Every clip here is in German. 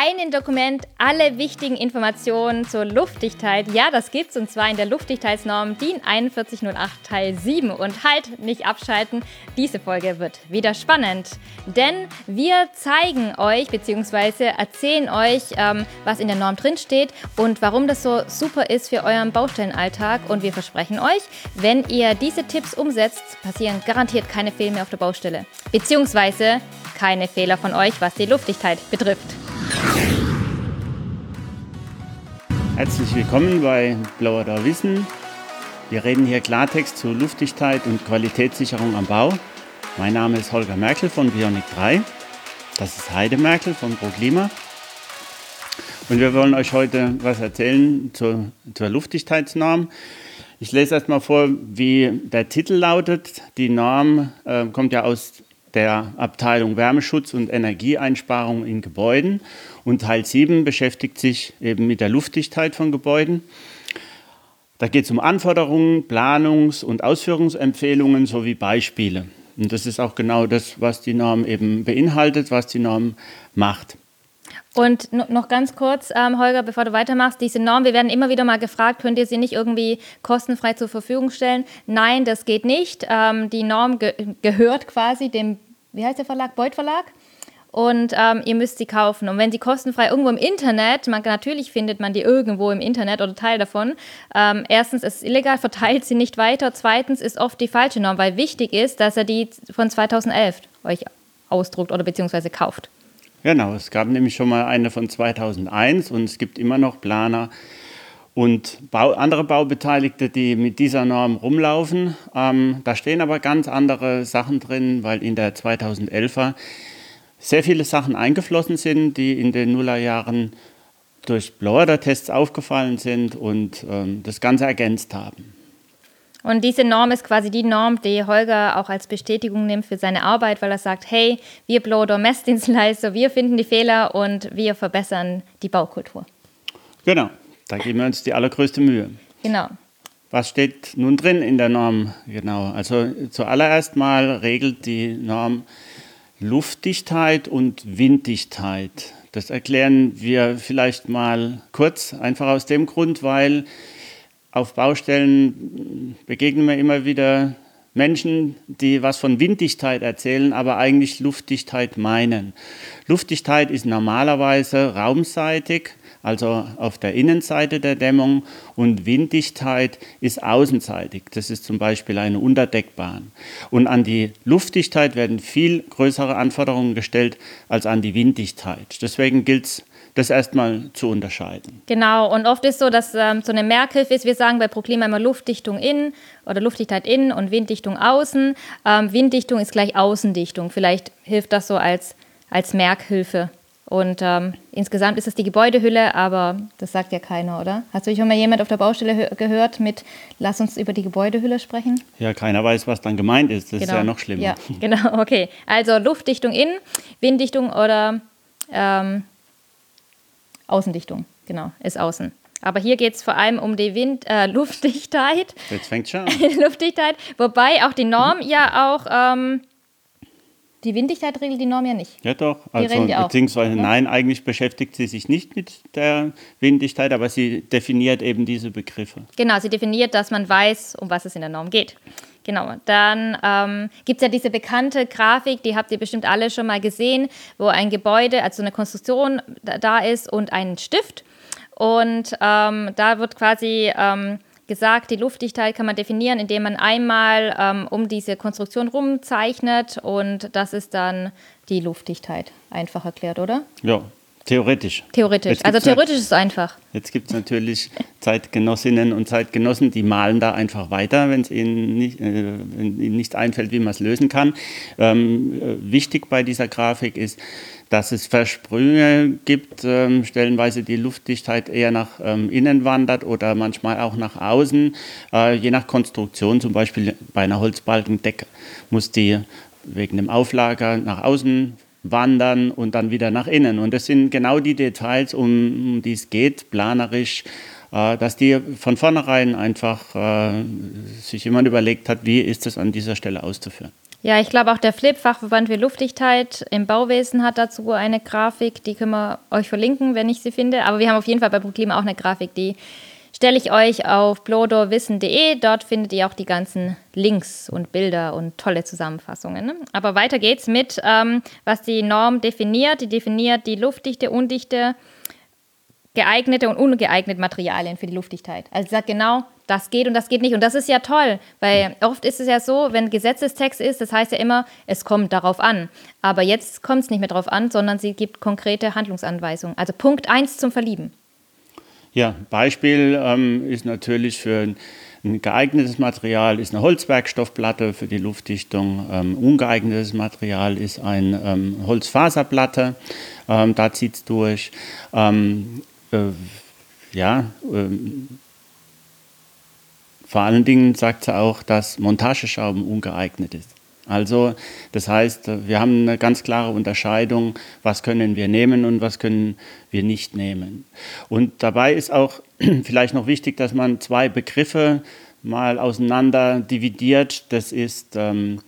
einen Dokument alle wichtigen Informationen zur Luftdichtheit. Ja, das gibt's und zwar in der Luftdichtheitsnorm DIN 4108 Teil 7. Und halt nicht abschalten, diese Folge wird wieder spannend. Denn wir zeigen euch bzw. erzählen euch, ähm, was in der Norm drinsteht und warum das so super ist für euren Baustellenalltag. Und wir versprechen euch, wenn ihr diese Tipps umsetzt, passieren garantiert keine Fehler mehr auf der Baustelle. Beziehungsweise keine Fehler von euch, was die Luftdichtheit betrifft. Herzlich willkommen bei Blauer da Wissen. Wir reden hier Klartext zu Luftdichtheit und Qualitätssicherung am Bau. Mein Name ist Holger Merkel von Bionic 3. Das ist Heide Merkel von ProKlima. Und wir wollen euch heute was erzählen zur, zur Luftdichtheitsnorm. Ich lese erstmal vor, wie der Titel lautet. Die Norm äh, kommt ja aus der Abteilung Wärmeschutz und Energieeinsparung in Gebäuden. Und Teil 7 beschäftigt sich eben mit der Luftdichtheit von Gebäuden. Da geht es um Anforderungen, Planungs- und Ausführungsempfehlungen sowie Beispiele. Und das ist auch genau das, was die Norm eben beinhaltet, was die Norm macht. Und noch ganz kurz, ähm, Holger, bevor du weitermachst, diese Norm, wir werden immer wieder mal gefragt, könnt ihr sie nicht irgendwie kostenfrei zur Verfügung stellen? Nein, das geht nicht. Ähm, die Norm ge gehört quasi dem, wie heißt der Verlag? Beuth Verlag? Und ähm, ihr müsst sie kaufen. Und wenn sie kostenfrei irgendwo im Internet, man, natürlich findet man die irgendwo im Internet oder Teil davon. Ähm, erstens ist es illegal, verteilt sie nicht weiter. Zweitens ist oft die falsche Norm, weil wichtig ist, dass er die von 2011 euch ausdruckt oder beziehungsweise kauft. Genau, es gab nämlich schon mal eine von 2001 und es gibt immer noch Planer und Bau, andere Baubeteiligte, die mit dieser Norm rumlaufen. Ähm, da stehen aber ganz andere Sachen drin, weil in der 2011er sehr viele Sachen eingeflossen sind, die in den Nullerjahren durch Blower-Tests aufgefallen sind und ähm, das Ganze ergänzt haben. Und diese Norm ist quasi die Norm, die Holger auch als Bestätigung nimmt für seine Arbeit, weil er sagt, hey, wir Blower Messdienstleister, wir finden die Fehler und wir verbessern die Baukultur. Genau, da geben wir uns die allergrößte Mühe. Genau. Was steht nun drin in der Norm? Genau, also zuallererst mal regelt die Norm Luftdichtheit und Winddichtheit. Das erklären wir vielleicht mal kurz, einfach aus dem Grund, weil auf Baustellen begegnen wir immer wieder Menschen, die was von Winddichtheit erzählen, aber eigentlich Luftdichtheit meinen. Luftdichtheit ist normalerweise raumseitig, also auf der Innenseite der Dämmung und Winddichtheit ist außenseitig. Das ist zum Beispiel eine Unterdeckbahn. Und an die Luftdichtheit werden viel größere Anforderungen gestellt als an die Winddichtheit. Deswegen gilt es das erstmal zu unterscheiden. Genau, und oft ist so, dass ähm, so eine Merkhilfe ist, wir sagen bei ProKlima immer Luftdichtung innen oder Luftdichtheit innen und Winddichtung außen. Ähm, Winddichtung ist gleich Außendichtung. Vielleicht hilft das so als, als Merkhilfe. Und ähm, insgesamt ist es die Gebäudehülle, aber das sagt ja keiner, oder? Hast du schon mal jemand auf der Baustelle gehört mit, lass uns über die Gebäudehülle sprechen? Ja, keiner weiß, was dann gemeint ist. Das genau. ist ja genau. noch schlimmer. Ja, genau, okay. Also Luftdichtung innen, Winddichtung oder ähm, Außendichtung, genau, ist außen. Aber hier geht es vor allem um die Wind, äh, Luftdichtheit. Jetzt fängt schon an. Luftdichtheit, wobei auch die Norm ja auch ähm, die Winddichtheit regelt die Norm ja nicht. Ja doch, also beziehungsweise ja? nein, eigentlich beschäftigt sie sich nicht mit der Winddichtheit, aber sie definiert eben diese Begriffe. Genau, sie definiert, dass man weiß, um was es in der Norm geht. Genau, dann ähm, gibt es ja diese bekannte Grafik, die habt ihr bestimmt alle schon mal gesehen, wo ein Gebäude, also eine Konstruktion da ist und ein Stift. Und ähm, da wird quasi ähm, gesagt, die Luftdichtheit kann man definieren, indem man einmal ähm, um diese Konstruktion rumzeichnet und das ist dann die Luftdichtheit. Einfach erklärt, oder? Ja, Theoretisch. Theoretisch. Also theoretisch ist es einfach. Jetzt gibt es natürlich Zeitgenossinnen und Zeitgenossen, die malen da einfach weiter, wenn es ihnen nicht, äh, ihnen nicht einfällt, wie man es lösen kann. Ähm, äh, wichtig bei dieser Grafik ist, dass es Versprünge gibt, ähm, stellenweise die Luftdichtheit eher nach ähm, innen wandert oder manchmal auch nach außen, äh, je nach Konstruktion. Zum Beispiel bei einer Holzbalkendecke muss die wegen dem Auflager nach außen wandern und dann wieder nach innen. Und das sind genau die Details, um, die es geht, planerisch äh, dass die von vornherein einfach äh, sich jemand überlegt hat, wie ist es an dieser Stelle auszuführen. Ja, ich glaube auch der FLIP, Fachverband für Luftdichtheit im Bauwesen, hat dazu eine Grafik, die können wir euch verlinken, wenn ich sie finde. Aber wir haben auf jeden Fall bei Proklima auch eine Grafik, die stelle ich euch auf blodorwissen.de. Dort findet ihr auch die ganzen Links und Bilder und tolle Zusammenfassungen. Ne? Aber weiter geht's mit, ähm, was die Norm definiert. Die definiert die luftdichte, undichte, geeignete und ungeeignete Materialien für die Luftdichtheit. Also sie sagt genau, das geht und das geht nicht. Und das ist ja toll, weil oft ist es ja so, wenn Gesetzestext ist, das heißt ja immer, es kommt darauf an. Aber jetzt kommt es nicht mehr darauf an, sondern sie gibt konkrete Handlungsanweisungen. Also Punkt 1 zum Verlieben. Ja, Beispiel ähm, ist natürlich für ein geeignetes Material ist eine Holzwerkstoffplatte für die Luftdichtung. Ähm, ungeeignetes Material ist eine ähm, Holzfaserplatte. Ähm, da zieht es durch. Ähm, äh, ja, ähm, vor allen Dingen sagt sie auch, dass Montageschrauben ungeeignet ist. Also das heißt, wir haben eine ganz klare Unterscheidung, was können wir nehmen und was können wir nicht nehmen. Und dabei ist auch vielleicht noch wichtig, dass man zwei Begriffe mal auseinander dividiert. Das ist ähm,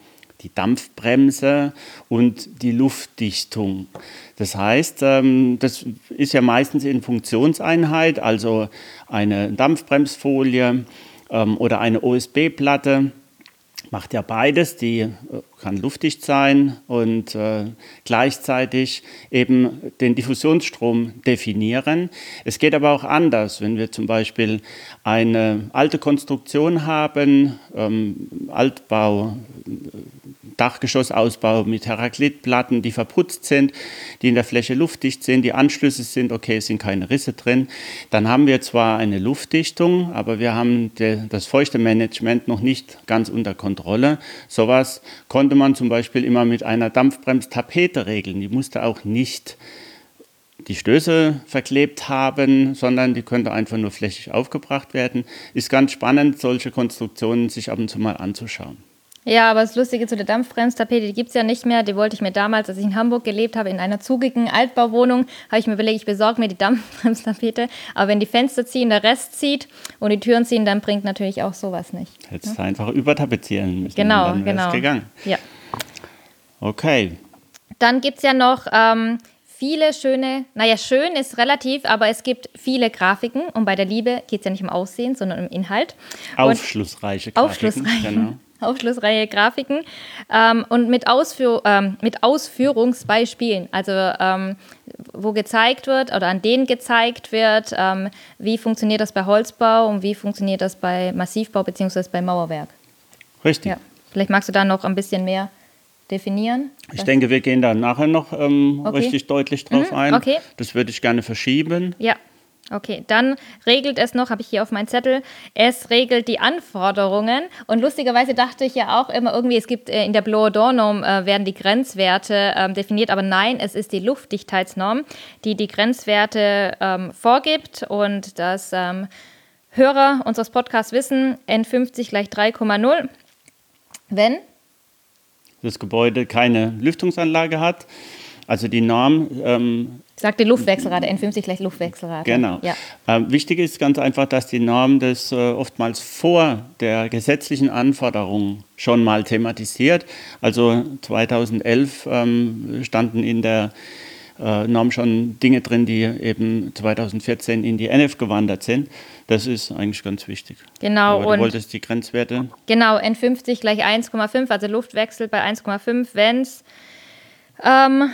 die Dampfbremse und die Luftdichtung. Das heißt, ähm, das ist ja meistens in Funktionseinheit, also eine Dampfbremsfolie ähm, oder eine OSB-Platte macht ja beides, die äh, kann luftdicht sein und äh, gleichzeitig eben den Diffusionsstrom definieren. Es geht aber auch anders, wenn wir zum Beispiel eine alte Konstruktion haben, ähm, Altbau, Dachgeschossausbau mit Heraklitplatten, die verputzt sind, die in der Fläche luftdicht sind, die Anschlüsse sind okay, es sind keine Risse drin. Dann haben wir zwar eine Luftdichtung, aber wir haben de, das feuchte Management noch nicht ganz unter Kontrolle. Sowas konnte man zum Beispiel immer mit einer Dampfbremstapete regeln. Die musste auch nicht die Stöße verklebt haben, sondern die könnte einfach nur flächig aufgebracht werden. Ist ganz spannend, solche Konstruktionen sich ab und zu mal anzuschauen. Ja, aber das Lustige zu der Dampfbremstapete, die gibt es ja nicht mehr. Die wollte ich mir damals, als ich in Hamburg gelebt habe, in einer zugigen Altbauwohnung, habe ich mir überlegt, ich besorge mir die Dampfbremstapete. Aber wenn die Fenster ziehen, der Rest zieht und die Türen ziehen, dann bringt natürlich auch sowas nicht. Hättest du einfach übertapezieren müssen. Genau, dann genau. gegangen. Ja. Okay. Dann gibt es ja noch ähm, viele schöne, naja, schön ist relativ, aber es gibt viele Grafiken. Und bei der Liebe geht es ja nicht um Aussehen, sondern um Inhalt. Aufschlussreiche Grafiken. Aufschlussreiche. Genau aufschlussreiche Grafiken ähm, und mit, Ausführ ähm, mit Ausführungsbeispielen, also ähm, wo gezeigt wird oder an denen gezeigt wird, ähm, wie funktioniert das bei Holzbau und wie funktioniert das bei Massivbau bzw. bei Mauerwerk. Richtig. Ja. Vielleicht magst du da noch ein bisschen mehr definieren? Ich denke, wir gehen da nachher noch ähm, okay. richtig deutlich drauf mhm, ein. Okay. Das würde ich gerne verschieben. Ja. Okay, dann regelt es noch, habe ich hier auf meinem Zettel, es regelt die Anforderungen. Und lustigerweise dachte ich ja auch immer irgendwie, es gibt äh, in der Blow-Door-Norm äh, werden die Grenzwerte ähm, definiert, aber nein, es ist die Luftdichtheitsnorm, die die Grenzwerte ähm, vorgibt und das ähm, Hörer unseres Podcasts wissen, N50 gleich 3,0. Wenn das Gebäude keine Lüftungsanlage hat, also die Norm ähm, Sagte Luftwechselrate, N50 gleich Luftwechselrate. Genau. Ja. Ähm, wichtig ist ganz einfach, dass die Norm das äh, oftmals vor der gesetzlichen Anforderung schon mal thematisiert. Also 2011 ähm, standen in der äh, Norm schon Dinge drin, die eben 2014 in die NF gewandert sind. Das ist eigentlich ganz wichtig. Genau. Aber du wolltest die Grenzwerte? Genau, N50 gleich 1,5, also Luftwechsel bei 1,5, wenn es ähm,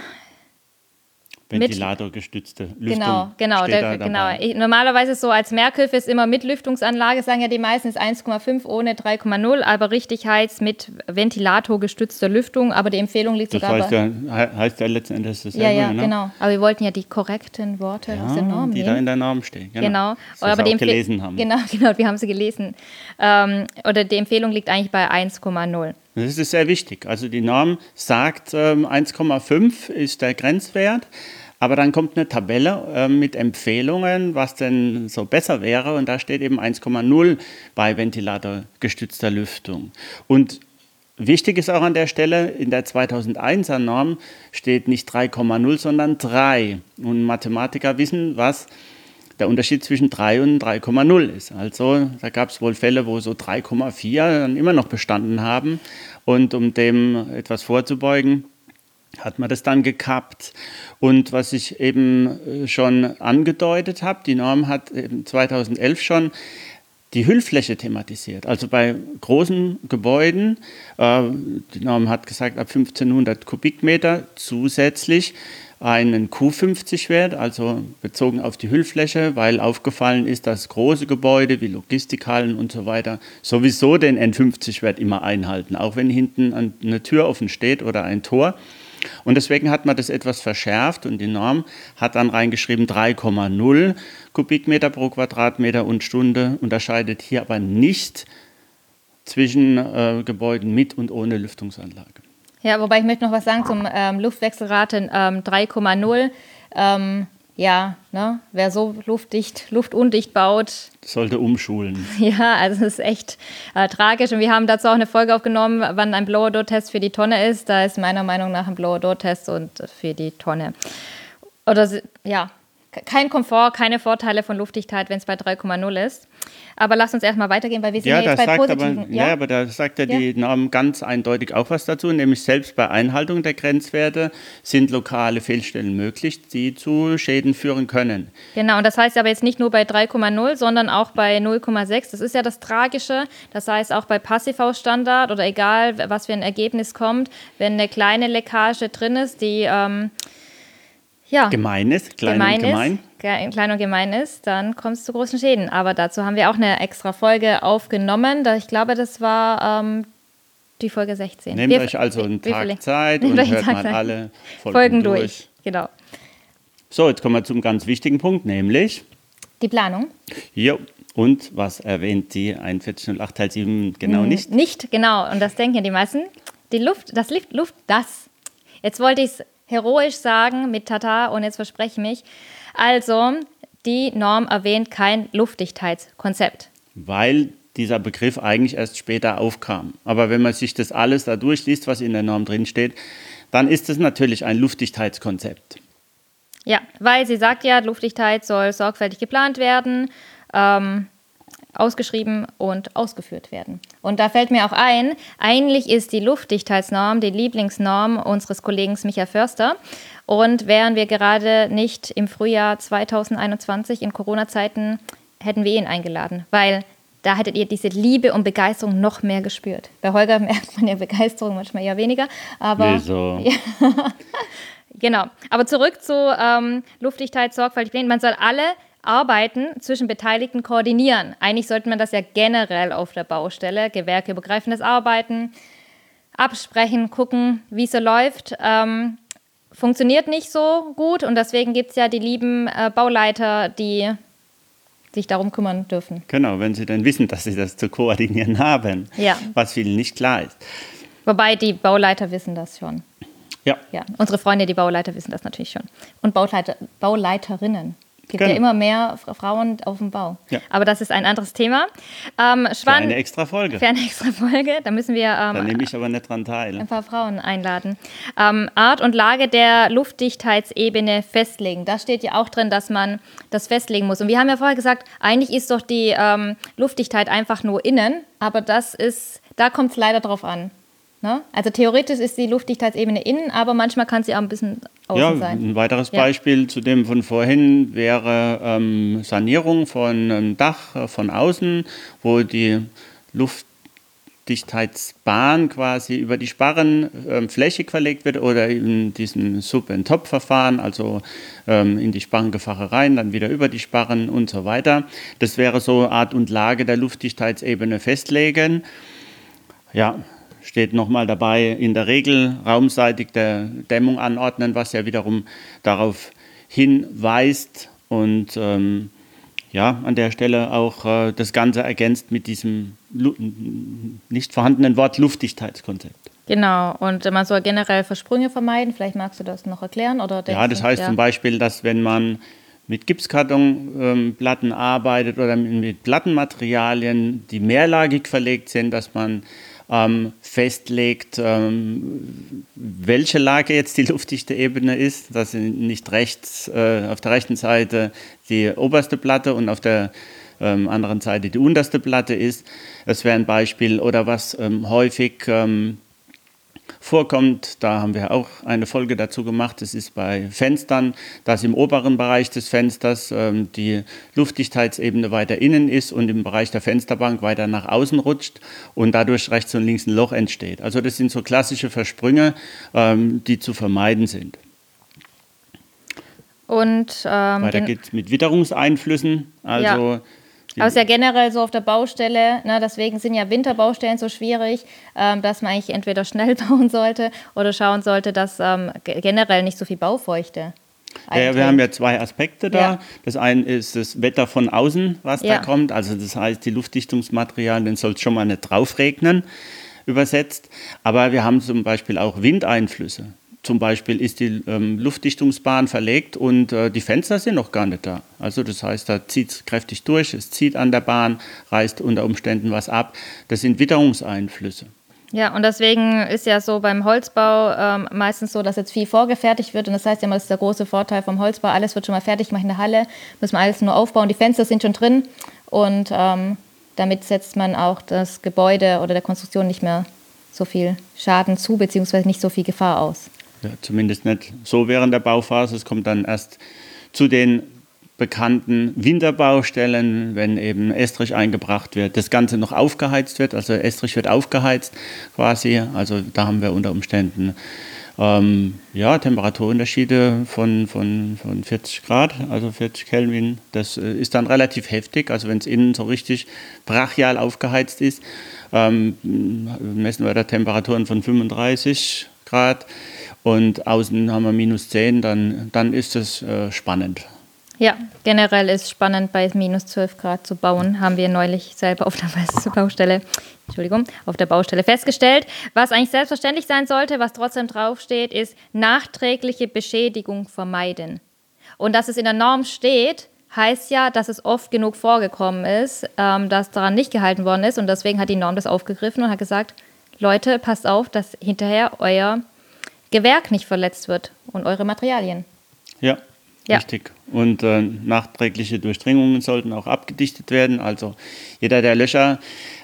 Ventilatorgestützte Lüftung. Genau, genau. Der, genau. Ich, normalerweise so als Merkhilfe ist immer mit Lüftungsanlage, sagen ja die meisten, ist 1,5 ohne 3,0, aber richtig heizt mit ventilatorgestützter Lüftung. Aber die Empfehlung liegt das sogar heißt ja, heißt ja letzten Endes dasselbe. Ja, ja, ne? genau. Aber wir wollten ja die korrekten Worte ja, aus der Norm die nehmen. da in der Norm stehen. Genau. genau. Das aber die gelesen haben. Genau, genau, wir haben sie gelesen. Ähm, oder die Empfehlung liegt eigentlich bei 1,0. Das ist sehr wichtig. Also die Norm sagt, ähm, 1,5 ist der Grenzwert. Aber dann kommt eine Tabelle äh, mit Empfehlungen, was denn so besser wäre. Und da steht eben 1,0 bei ventilatorgestützter Lüftung. Und wichtig ist auch an der Stelle, in der 2001er Norm steht nicht 3,0, sondern 3. Und Mathematiker wissen, was der Unterschied zwischen 3 und 3,0 ist. Also da gab es wohl Fälle, wo so 3,4 dann immer noch bestanden haben. Und um dem etwas vorzubeugen, hat man das dann gekappt. Und was ich eben äh, schon angedeutet habe, die Norm hat 2011 schon die Hüllfläche thematisiert. Also bei großen Gebäuden, äh, die Norm hat gesagt, ab 1500 Kubikmeter zusätzlich einen Q50-Wert, also bezogen auf die Hüllfläche, weil aufgefallen ist, dass große Gebäude wie Logistikhallen und so weiter sowieso den N50-Wert immer einhalten, auch wenn hinten eine Tür offen steht oder ein Tor. Und deswegen hat man das etwas verschärft und die Norm hat dann reingeschrieben 3,0 Kubikmeter pro Quadratmeter und Stunde, unterscheidet hier aber nicht zwischen äh, Gebäuden mit und ohne Lüftungsanlage. Ja, wobei ich möchte noch was sagen zum ähm, Luftwechselrate ähm, 3,0. Ähm, ja, ne, wer so luftdicht, luftundicht baut. Sollte umschulen. Ja, also es ist echt äh, tragisch. Und wir haben dazu auch eine Folge aufgenommen, wann ein Blower-Door-Test für die Tonne ist. Da ist meiner Meinung nach ein Blower-Door-Test und für die Tonne. Oder ja, kein Komfort, keine Vorteile von Luftdichtheit, wenn es bei 3,0 ist. Aber lass uns erstmal weitergehen, weil wir sind ja, ja jetzt bei positiven. Aber, ja? ja? aber da sagt ja, ja die Norm ganz eindeutig auch was dazu, nämlich selbst bei Einhaltung der Grenzwerte sind lokale Fehlstellen möglich, die zu Schäden führen können. Genau, und das heißt aber jetzt nicht nur bei 3,0, sondern auch bei 0,6. Das ist ja das Tragische. Das heißt auch bei Passivhausstandard oder egal, was für ein Ergebnis kommt, wenn eine kleine Leckage drin ist, die ähm, ja, gemein ist, klein gemein und gemein. Ist, klein und gemein ist, dann kommt es zu großen Schäden. Aber dazu haben wir auch eine extra Folge aufgenommen. Ich glaube, das war ähm, die Folge 16. Nehmt wir, euch also einen Tag Zeit und hört mal alle Folgen, Folgen durch. durch. Genau. So, jetzt kommen wir zum ganz wichtigen Punkt, nämlich die Planung. Jo. Und was erwähnt die 4108 Teil 7 genau nicht? Nicht, genau. Und das denken die meisten. Die Luft, das Luft, Luft, das. Jetzt wollte ich es heroisch sagen mit Tata und jetzt verspreche ich mich. Also, die Norm erwähnt kein Luftdichtheitskonzept. Weil dieser Begriff eigentlich erst später aufkam. Aber wenn man sich das alles da durchliest, was in der Norm drinsteht, dann ist es natürlich ein Luftdichtheitskonzept. Ja, weil sie sagt ja, Luftdichtheit soll sorgfältig geplant werden. Ähm, ausgeschrieben und ausgeführt werden. Und da fällt mir auch ein, eigentlich ist die Luftdichtheitsnorm die Lieblingsnorm unseres Kollegen Michael Förster. Und wären wir gerade nicht im Frühjahr 2021 in Corona-Zeiten, hätten wir ihn eingeladen, weil da hättet ihr diese Liebe und Begeisterung noch mehr gespürt. Bei Holger merkt man ja Begeisterung manchmal ja weniger, aber Wieso? Ja. genau. Aber zurück zu ähm, Luftdichtheit, sorgfältig. Man soll alle Arbeiten zwischen Beteiligten koordinieren. Eigentlich sollte man das ja generell auf der Baustelle, gewerkeübergreifendes Arbeiten, absprechen, gucken, wie es so läuft. Ähm, funktioniert nicht so gut und deswegen gibt es ja die lieben äh, Bauleiter, die sich darum kümmern dürfen. Genau, wenn sie dann wissen, dass sie das zu koordinieren haben, ja. was vielen nicht klar ist. Wobei die Bauleiter wissen das schon. Ja. ja. Unsere Freunde, die Bauleiter, wissen das natürlich schon. Und Bauleiter, Bauleiterinnen. Es gibt genau. ja immer mehr Frauen auf dem Bau. Ja. Aber das ist ein anderes Thema. Ähm, für eine extra Folge. Für eine extra Folge. Da müssen wir. Ähm, da nehme ich aber nicht dran teil. Ein paar Frauen einladen. Ähm, Art und Lage der Luftdichtheitsebene festlegen. Da steht ja auch drin, dass man das festlegen muss. Und wir haben ja vorher gesagt, eigentlich ist doch die ähm, Luftdichtheit einfach nur innen. Aber das ist, da kommt es leider drauf an. Ne? Also theoretisch ist die Luftdichtheitsebene innen, aber manchmal kann sie auch ein bisschen außen ja, sein. Ein weiteres ja. Beispiel zu dem von vorhin wäre ähm, Sanierung von einem Dach äh, von außen, wo die Luftdichtheitsbahn quasi über die Sparrenfläche ähm, verlegt wird oder in diesem Sub-and-Top-Verfahren, also ähm, in die Sparrengefache rein, dann wieder über die Sparren und so weiter. Das wäre so Art und Lage der Luftdichtheitsebene festlegen. Ja, steht nochmal dabei, in der Regel raumseitig der Dämmung anordnen, was ja wiederum darauf hinweist und ähm, ja, an der Stelle auch äh, das Ganze ergänzt mit diesem nicht vorhandenen Wort Luftdichtheitskonzept. Genau, und man soll generell Versprünge vermeiden. Vielleicht magst du das noch erklären? Oder ja, das heißt ja. zum Beispiel, dass wenn man mit Gipskartonplatten ähm, arbeitet oder mit Plattenmaterialien, die mehrlagig verlegt sind, dass man ähm, festlegt, ähm, welche Lage jetzt die luftdichte Ebene ist, dass nicht rechts äh, auf der rechten Seite die oberste Platte und auf der ähm, anderen Seite die unterste Platte ist. Das wäre ein Beispiel. Oder was ähm, häufig ähm, vorkommt. Da haben wir auch eine Folge dazu gemacht. Das ist bei Fenstern, dass im oberen Bereich des Fensters ähm, die Luftdichtheitsebene weiter innen ist und im Bereich der Fensterbank weiter nach außen rutscht und dadurch rechts und links ein Loch entsteht. Also das sind so klassische Versprünge, ähm, die zu vermeiden sind. Und ähm, weiter geht es mit Witterungseinflüssen. Also ja. Aber es ist ja generell so auf der Baustelle, ne, deswegen sind ja Winterbaustellen so schwierig, ähm, dass man eigentlich entweder schnell bauen sollte oder schauen sollte, dass ähm, generell nicht so viel Baufeuchte. Ja, wir haben ja zwei Aspekte da. Ja. Das eine ist das Wetter von außen, was ja. da kommt. Also das heißt, die Luftdichtungsmaterialien soll es schon mal nicht draufregnen, übersetzt. Aber wir haben zum Beispiel auch Windeinflüsse. Zum Beispiel ist die ähm, Luftdichtungsbahn verlegt und äh, die Fenster sind noch gar nicht da. Also das heißt, da zieht es kräftig durch, es zieht an der Bahn, reißt unter Umständen was ab. Das sind Witterungseinflüsse. Ja, und deswegen ist ja so beim Holzbau ähm, meistens so, dass jetzt viel vorgefertigt wird. Und das heißt ja immer, das ist der große Vorteil vom Holzbau. Alles wird schon mal fertig gemacht in der Halle, müssen wir alles nur aufbauen. Die Fenster sind schon drin und ähm, damit setzt man auch das Gebäude oder der Konstruktion nicht mehr so viel Schaden zu, beziehungsweise nicht so viel Gefahr aus. Ja, zumindest nicht so während der Bauphase. Es kommt dann erst zu den bekannten Winterbaustellen, wenn eben Estrich eingebracht wird, das Ganze noch aufgeheizt wird. Also Estrich wird aufgeheizt quasi. Also da haben wir unter Umständen ähm, ja, Temperaturunterschiede von, von, von 40 Grad, also 40 Kelvin. Das äh, ist dann relativ heftig. Also wenn es innen so richtig brachial aufgeheizt ist, ähm, messen wir da Temperaturen von 35 Grad und außen haben wir minus 10, dann, dann ist es äh, spannend. Ja, generell ist spannend, bei minus 12 Grad zu bauen, haben wir neulich selber auf der Baustelle, Entschuldigung, auf der Baustelle festgestellt. Was eigentlich selbstverständlich sein sollte, was trotzdem draufsteht, ist nachträgliche Beschädigung vermeiden. Und dass es in der Norm steht, heißt ja, dass es oft genug vorgekommen ist, ähm, dass daran nicht gehalten worden ist. Und deswegen hat die Norm das aufgegriffen und hat gesagt, Leute, passt auf, dass hinterher euer Gewerk nicht verletzt wird und eure Materialien. Ja, ja. richtig. Und äh, nachträgliche Durchdringungen sollten auch abgedichtet werden. Also jeder, der Löcher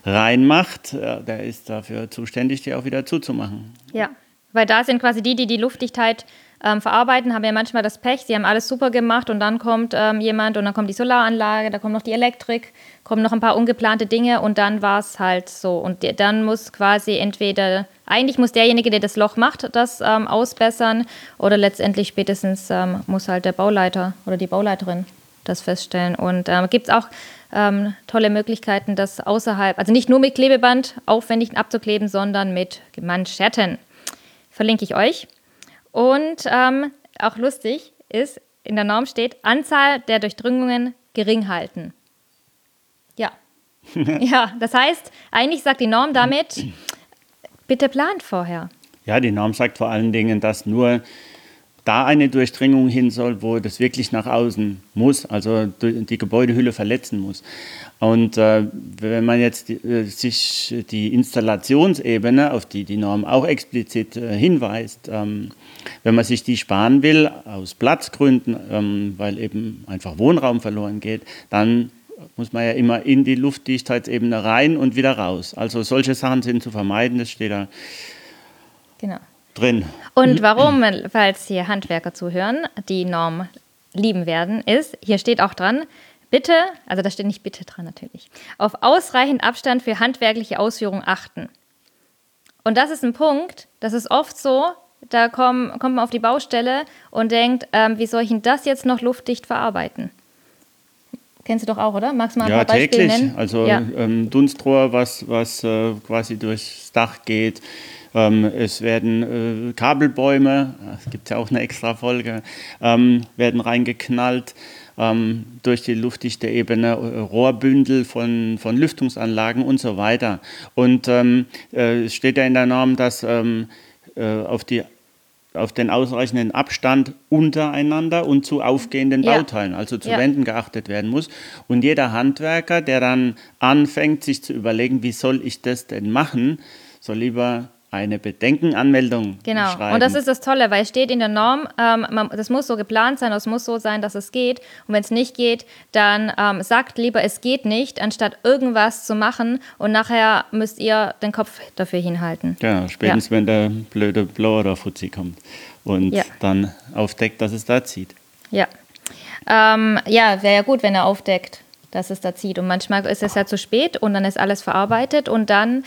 reinmacht, äh, der ist dafür zuständig, die auch wieder zuzumachen. Ja, weil da sind quasi die, die die Luftdichtheit ähm, verarbeiten, haben ja manchmal das Pech, sie haben alles super gemacht und dann kommt ähm, jemand und dann kommt die Solaranlage, da kommt noch die Elektrik, kommen noch ein paar ungeplante Dinge und dann war es halt so. Und dann muss quasi entweder, eigentlich muss derjenige, der das Loch macht, das ähm, ausbessern oder letztendlich spätestens ähm, muss halt der Bauleiter oder die Bauleiterin das feststellen. Und ähm, gibt es auch ähm, tolle Möglichkeiten, das außerhalb, also nicht nur mit Klebeband aufwendig abzukleben, sondern mit Manschetten. Verlinke ich euch. Und ähm, auch lustig ist, in der Norm steht, Anzahl der Durchdringungen gering halten. Ja. ja, das heißt, eigentlich sagt die Norm damit, bitte plant vorher. Ja, die Norm sagt vor allen Dingen, dass nur da eine Durchdringung hin soll, wo das wirklich nach außen muss, also die Gebäudehülle verletzen muss. Und äh, wenn man jetzt äh, sich die Installationsebene, auf die die Norm auch explizit äh, hinweist, ähm, wenn man sich die sparen will, aus Platzgründen, ähm, weil eben einfach Wohnraum verloren geht, dann muss man ja immer in die Luftdichtheitsebene rein und wieder raus. Also solche Sachen sind zu vermeiden, das steht da. Genau drin. Und warum, falls hier Handwerker zuhören, die Norm lieben werden, ist, hier steht auch dran, bitte, also da steht nicht bitte dran natürlich, auf ausreichend Abstand für handwerkliche Ausführungen achten. Und das ist ein Punkt, das ist oft so, da komm, kommt man auf die Baustelle und denkt, ähm, wie soll ich denn das jetzt noch luftdicht verarbeiten? Kennst du doch auch, oder? Magst du mal ein ja, paar Beispiele täglich. nennen? Also ja. ähm, Dunstrohr, was, was äh, quasi durchs Dach geht, ähm, es werden äh, Kabelbäume, es gibt ja auch eine extra Folge, ähm, werden reingeknallt. Ähm, durch die luftdichte Ebene, äh, Rohrbündel von, von Lüftungsanlagen und so weiter. Und ähm, äh, es steht ja in der Norm, dass ähm, äh, auf, die, auf den ausreichenden Abstand untereinander und zu aufgehenden ja. Bauteilen, also zu ja. Wänden geachtet werden muss. Und jeder Handwerker, der dann anfängt, sich zu überlegen, wie soll ich das denn machen, soll lieber eine Bedenkenanmeldung Genau. schreiben. Und das ist das Tolle, weil es steht in der Norm, ähm, man, das muss so geplant sein, es muss so sein, dass es geht. Und wenn es nicht geht, dann ähm, sagt lieber, es geht nicht, anstatt irgendwas zu machen. Und nachher müsst ihr den Kopf dafür hinhalten. Ja, spätestens wenn der blöde Blower Fuzzi kommt und Ja. dann aufdeckt, dass es da zieht. Ja. Ähm, ja, wäre ja gut, wenn er aufdeckt, dass es da zieht. Und manchmal ist es ja zu spät und dann ist alles verarbeitet und dann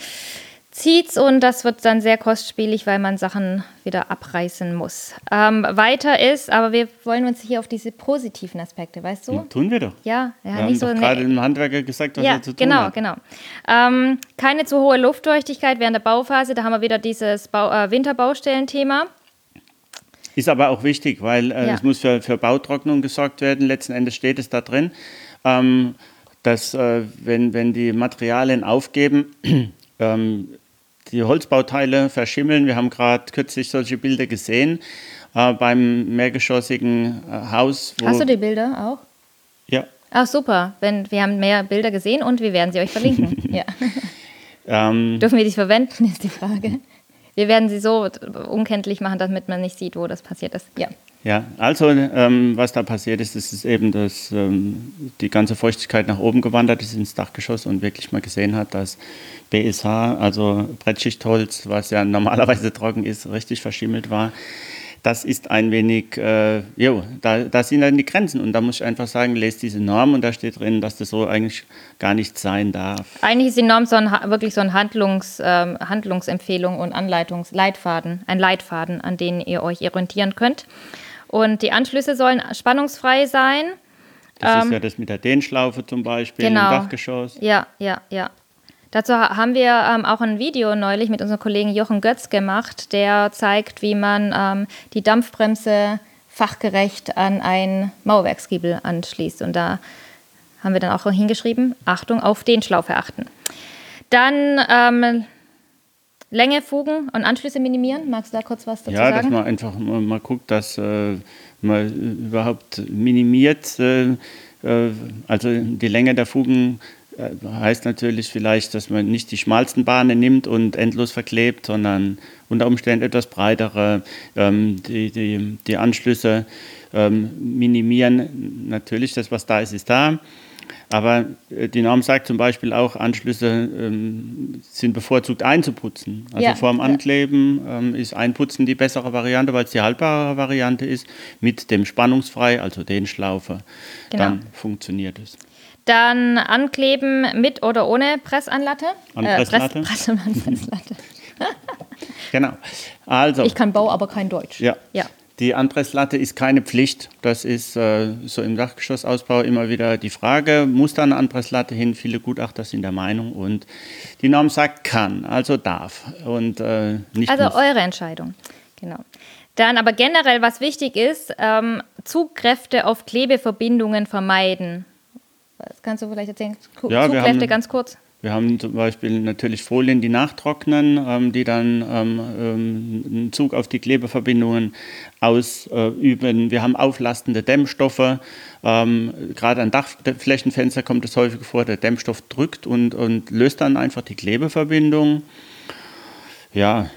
zieht's und das wird dann sehr kostspielig, weil man Sachen wieder abreißen muss. Ähm, weiter ist, aber wir wollen uns hier auf diese positiven Aspekte, weißt du? Tun wir doch. Ja, ja, wir haben nicht doch so gerade ne- dem Handwerker gesagt, was ja, er zu tun genau, hat. genau. Ähm, keine zu hohe Luftfeuchtigkeit während der Bauphase. Da haben wir wieder dieses Bau, äh, Winterbaustellenthema. Ist aber auch wichtig, weil äh, Ja. es muss für, für Bautrocknung gesorgt werden. Letzten Endes steht es da drin, ähm, dass äh, wenn, wenn die Materialien aufgeben, ähm, die Holzbauteile verschimmeln. Wir haben gerade kürzlich solche Bilder gesehen äh, beim mehrgeschossigen äh, Haus. Hast du die Bilder auch? Ja. Ach super, wenn, wir haben mehr Bilder gesehen und wir werden sie euch verlinken. ja. Ähm, Dürfen wir die verwenden, ist die Frage. Wir werden sie so unkenntlich machen, damit man nicht sieht, wo das passiert ist. Ja. Ja, also ähm, was da passiert ist, ist, eben, dass ähm, die ganze Feuchtigkeit nach oben gewandert ist ins Dachgeschoss und wirklich mal gesehen hat, dass BSH, also Brettschichtholz, was ja normalerweise trocken ist, richtig verschimmelt war. Das ist ein wenig, äh, jo, da, da sind dann die Grenzen und da muss ich einfach sagen, lest diese Norm und da steht drin, dass das so eigentlich gar nicht sein darf. Eigentlich ist die Norm so ein, wirklich so ein Handlungs, ähm, Handlungsempfehlung und Anleitungsleitfaden, ein Leitfaden, an den ihr euch orientieren könnt. Und die Anschlüsse sollen spannungsfrei sein. Das ist ja das mit der Dehnschlaufe zum Beispiel Ähm, Genau. im Dachgeschoss. Ja, ja, ja. Dazu ha- haben wir ähm, auch ein Video neulich mit unserem Kollegen Jochen Götz gemacht, der zeigt, wie man ähm, die Dampfbremse fachgerecht an ein Mauerwerksgiebel anschließt. Und da haben wir dann auch hingeschrieben, Achtung, auf den Schlaufe achten. Dann ähm, Länge, Fugen und Anschlüsse minimieren. Magst du da kurz was dazu Ja, dass sagen? man einfach mal, mal guckt, dass äh, man überhaupt minimiert. Äh, äh, also die Länge der Fugen äh, heißt natürlich vielleicht, dass man nicht die schmalsten Bahnen nimmt und endlos verklebt, sondern unter Umständen etwas breitere. Ähm, die, die, die Anschlüsse ähm, minimieren. Natürlich, das, was da ist, ist da. Aber äh, die Norm sagt zum Beispiel auch, Anschlüsse ähm, sind bevorzugt einzuputzen. Also Ja, vorm. Ankleben ähm, ist Einputzen die bessere Variante, weil es die haltbare Variante ist. Mit dem Spannungsfrei, also den Schlaufe, Genau. dann funktioniert es. Dann ankleben mit oder ohne Pressanlatte. An Äh, Presslatte? Press, Presslatte. Genau. Also, Ich kann Bau, aber kein Deutsch. ja. Ja. Die Anpresslatte ist keine Pflicht. Das ist äh, so im Dachgeschossausbau immer wieder die Frage, muss da eine Anpresslatte hin? Viele Gutachter sind der Meinung und die Norm sagt kann, also darf und äh, nicht Also muss. eure Entscheidung. Genau. Dann aber generell, was wichtig ist, ähm, Zugkräfte auf Klebeverbindungen vermeiden. Das kannst du vielleicht erzählen? Ja, Zugkräfte ganz kurz. Wir haben zum Beispiel natürlich Folien, die nachtrocknen, ähm, die dann ähm, ähm, einen Zug auf die Klebeverbindungen ausüben. Wir haben auflastende Dämmstoffe. Ähm, Gerade an Dachflächenfenster kommt es häufig vor, der Dämmstoff drückt und, und löst dann einfach die Klebeverbindung. Ja,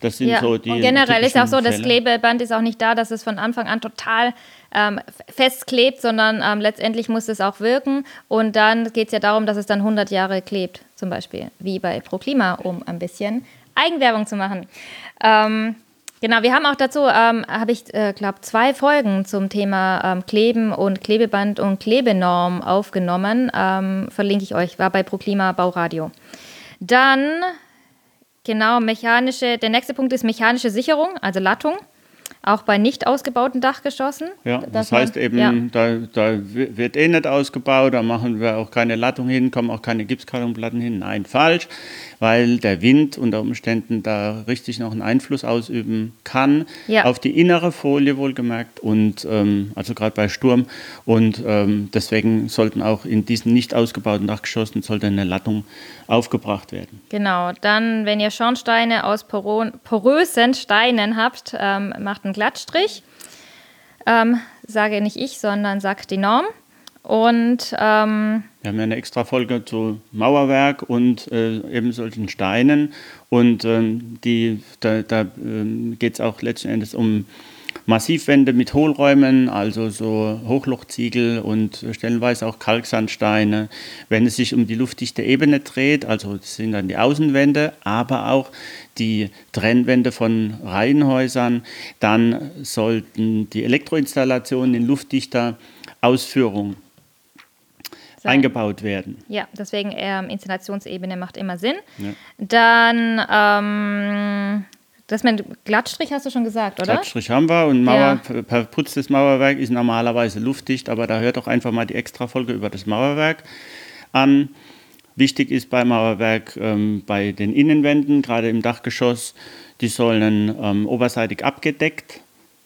das sind Ja. so die. und generell ist auch so, das Fälle. Klebeband ist auch nicht da, dass es von Anfang an total ähm, festklebt, sondern ähm, letztendlich muss es auch wirken. Und dann geht es ja darum, dass es dann 100 Jahre klebt, zum Beispiel, wie bei ProKlima, um ein bisschen Eigenwerbung zu machen. Ähm, genau, wir haben auch dazu, ähm, habe ich, äh, glaube zwei Folgen zum Thema ähm, Kleben und Klebeband und Klebenorm aufgenommen. Ähm, verlinke ich euch, war bei ProKlima Bauradio. Dann Genau, mechanische, der nächste Punkt ist mechanische Sicherung, also Lattung, auch bei nicht ausgebauten Dachgeschossen. Ja, das heißt eben, ja. da, da wird eh nicht ausgebaut, da machen wir auch keine Lattung hin, kommen auch keine Gipskartonplatten hin. Nein, falsch, weil der Wind unter Umständen da richtig noch einen Einfluss ausüben kann, Ja. auf die innere Folie wohlgemerkt und ähm, also gerade bei Sturm. Und ähm, deswegen sollten auch in diesen nicht ausgebauten Dachgeschossen sollte eine Lattung aufgebracht werden. Genau, dann, wenn ihr Schornsteine aus porösen Steinen habt, ähm, macht einen Glattstrich. Ähm, sage nicht ich, sondern sagt die Norm. Und ähm, Wir haben ja eine extra Folge zu Mauerwerk und äh, eben solchen Steinen. Und ähm, die, da, da ähm, geht es auch letzten Endes um Massivwände mit Hohlräumen, also so Hochlochziegel und stellenweise auch Kalksandsteine. Wenn es sich um die luftdichte Ebene dreht, also das sind dann die Außenwände, aber auch die Trennwände von Reihenhäusern, dann sollten die Elektroinstallationen in luftdichter Ausführung sein. eingebaut werden. Ja, deswegen ähm, Installationsebene macht immer Sinn. Ja. Dann ähm, das mit Glattstrich hast du schon gesagt, oder? Glattstrich haben wir und Mauer, ja. verputztes Mauerwerk ist normalerweise luftdicht, aber da hört doch einfach mal die Extrafolge über das Mauerwerk an. Wichtig ist beim Mauerwerk ähm, bei den Innenwänden, gerade im Dachgeschoss, die sollen ähm, oberseitig abgedeckt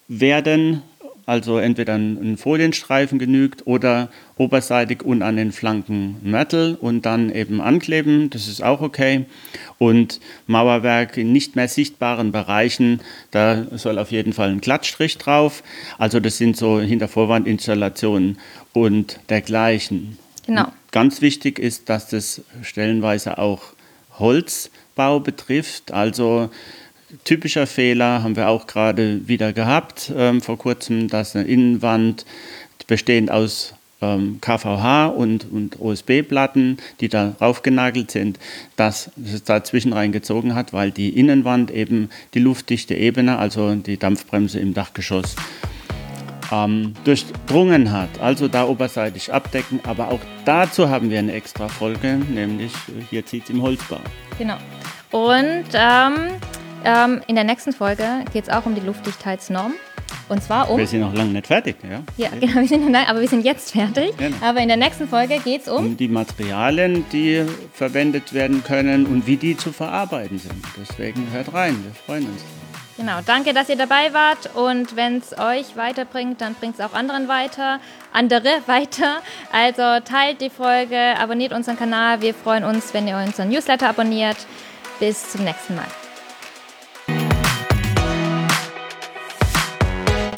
werden, also entweder ein, Folienstreifen genügt oder oberseitig und an den Flanken Mörtel und dann eben ankleben, das ist auch okay. Und Mauerwerk in nicht mehr sichtbaren Bereichen, da soll auf jeden Fall ein Glattstrich drauf. Also das sind so Hintervorwandinstallationen und dergleichen. Genau. Ganz wichtig ist, dass das stellenweise auch Holzbau betrifft, also typischer Fehler haben wir auch gerade wieder gehabt ähm, vor kurzem, dass eine Innenwand bestehend aus ähm, KVH und, und OSB-Platten, die da raufgenagelt sind, dass es da zwischenrein gezogen hat, weil die Innenwand eben die luftdichte Ebene, also die Dampfbremse im Dachgeschoss, ähm, durchdrungen hat. Also da oberseitig abdecken, aber auch dazu haben wir eine extra Folge, nämlich äh, hier zieht es im Holzbau. Genau. Und ähm ähm, in der nächsten Folge geht es auch um die Luftdichtheitsnorm. Und zwar um. Wir sind noch lange nicht fertig, ja? Ja, genau, wir sind, nein, aber wir sind jetzt fertig. Genau. Aber in der nächsten Folge geht es um. Um die Materialien, die verwendet werden können und wie die zu verarbeiten sind. Deswegen hört rein, wir freuen uns. Genau, danke, dass ihr dabei wart. Und wenn es euch weiterbringt, dann bringt es auch anderen weiter, andere weiter. Also teilt die Folge, abonniert unseren Kanal. Wir freuen uns, wenn ihr unseren Newsletter abonniert. Bis zum nächsten Mal.